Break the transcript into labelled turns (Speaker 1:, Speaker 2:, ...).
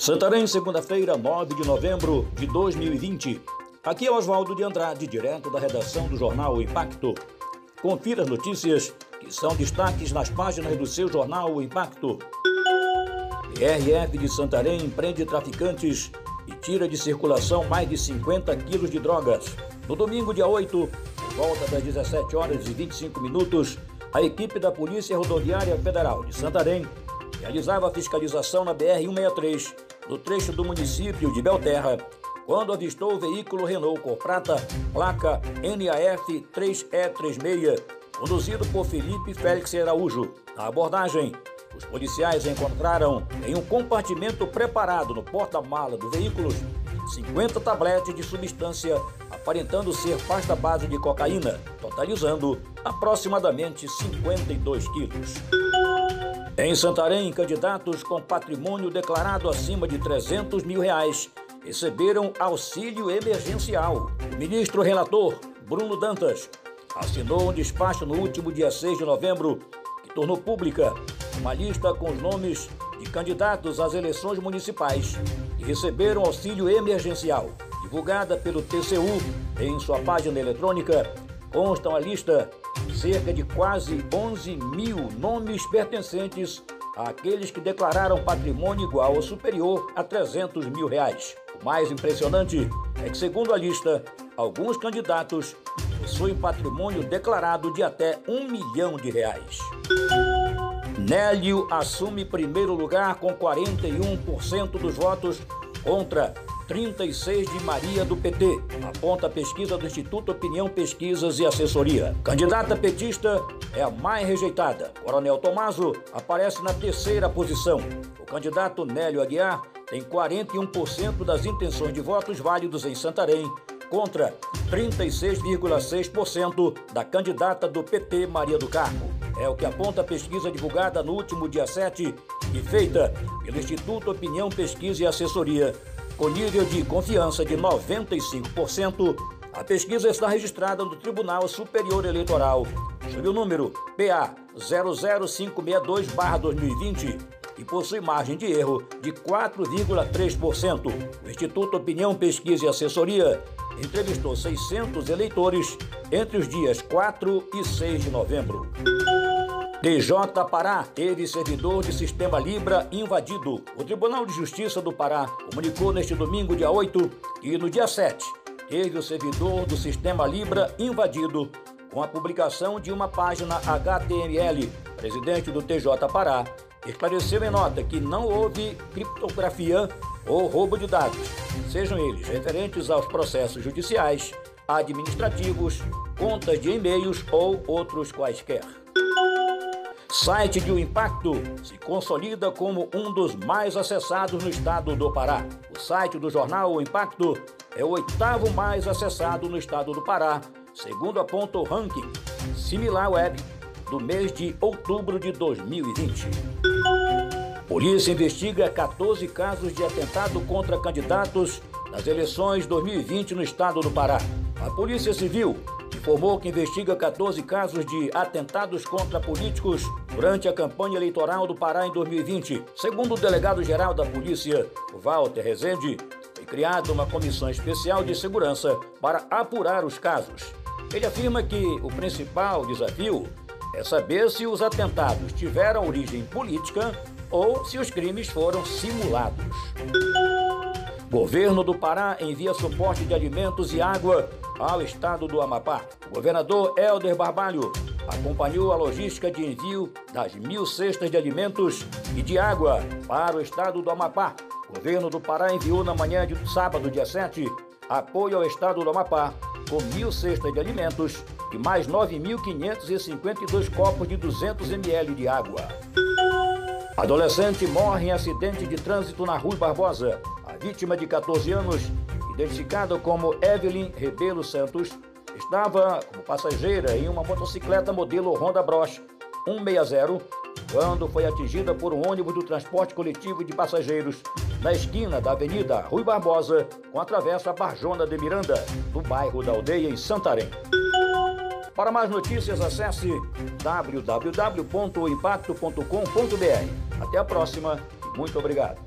Speaker 1: Santarém, segunda-feira, 9 de novembro de 2020. Aqui é Oswaldo de Andrade, direto da redação do jornal Impacto. Confira as notícias que são destaques nas páginas do seu jornal O Impacto. PRF de Santarém prende traficantes e tira de circulação mais de 50 quilos de drogas. No domingo, dia 8, por volta das 17 horas e 25 minutos, a equipe da Polícia Rodoviária Federal de Santarém realizava fiscalização na BR-163, no trecho do município de Belterra, quando avistou o veículo Renault cor prata, placa NAF 3E36, conduzido por Felipe Félix Araújo. Na abordagem, os policiais encontraram em um compartimento preparado no porta-mala do veículo 50 tabletes de substância aparentando ser pasta base de cocaína, totalizando aproximadamente 52 quilos. Em Santarém, candidatos com patrimônio declarado acima de 300 mil reais receberam auxílio emergencial. Ministro relator, Bruno Dantas, assinou um despacho no último dia 6 de novembro que tornou pública uma lista com os nomes de candidatos às eleições municipais que receberam auxílio emergencial. Divulgada pelo TCU em sua página eletrônica, constam a lista cerca de quase 11 mil nomes pertencentes àqueles que declararam patrimônio igual ou superior a 300 mil reais. O mais impressionante é que, segundo a lista, alguns candidatos possuem patrimônio declarado de até um milhão de reais. Nélio assume primeiro lugar com 41% dos votos contra 36 de Maria do PT, aponta a pesquisa do Instituto Opinião Pesquisas e Assessoria. Candidata petista é a mais rejeitada. Coronel Tomaso aparece na terceira posição. O candidato Nélio Aguiar tem 41% das intenções de votos válidos em Santarém, contra 36,6% da candidata do PT Maria do Carmo. É o que aponta a pesquisa divulgada no último dia 7 e feita pelo Instituto Opinião Pesquisa e Assessoria com nível de confiança de 95%, a pesquisa está registrada no Tribunal Superior Eleitoral, sob o número PA 00562-2020 e possui margem de erro de 4,3%. O Instituto Opinião, Pesquisa e Assessoria entrevistou 600 eleitores entre os dias 4 e 6 de novembro. DJ Pará teve servidor de sistema Libra invadido. O Tribunal de Justiça do Pará comunicou neste domingo, dia 8, e no dia 7 teve o servidor do sistema Libra invadido com a publicação de uma página HTML. Presidente do TJ Pará esclareceu em nota que não houve criptografia ou roubo de dados, sejam eles referentes aos processos judiciais, administrativos, contas de e-mails ou outros quaisquer. Site de O Impacto se consolida como um dos mais acessados no estado do Pará. O site do jornal O Impacto é o oitavo mais acessado no estado do Pará, segundo aponta o ranking Similar Web do mês de outubro de 2020. Polícia investiga 14 casos de atentado contra candidatos nas eleições 2020 no estado do Pará. A Polícia Civil informou que investiga 14 casos de atentados contra políticos durante a campanha eleitoral do Pará em 2020. Segundo o delegado-geral da polícia, Walter Rezende, foi criada uma comissão especial de segurança para apurar os casos. Ele afirma que o principal desafio é saber se os atentados tiveram origem política ou se os crimes foram simulados. Governo do Pará envia suporte de alimentos e água ao estado do Amapá. O governador Helder Barbalho acompanhou a logística de envio das mil cestas de alimentos e de água para o estado do Amapá. O governo do Pará enviou na manhã de sábado, dia 7, apoio ao estado do Amapá com mil cestas de alimentos e mais 9.552 copos de 200 ml de água. Adolescente morre em acidente de trânsito na Rua Barbosa. Vítima de 14 anos identificada como Evelyn Rebelo Santos, estava como passageira em uma motocicleta modelo Honda Bros 160 quando foi atingida por um ônibus do transporte coletivo de passageiros na esquina da Avenida Rui Barbosa com a travessa Barjona de Miranda, no bairro da Aldeia, em Santarém. Para mais notícias, acesse www.impacto.com.br. Até a próxima e muito obrigado.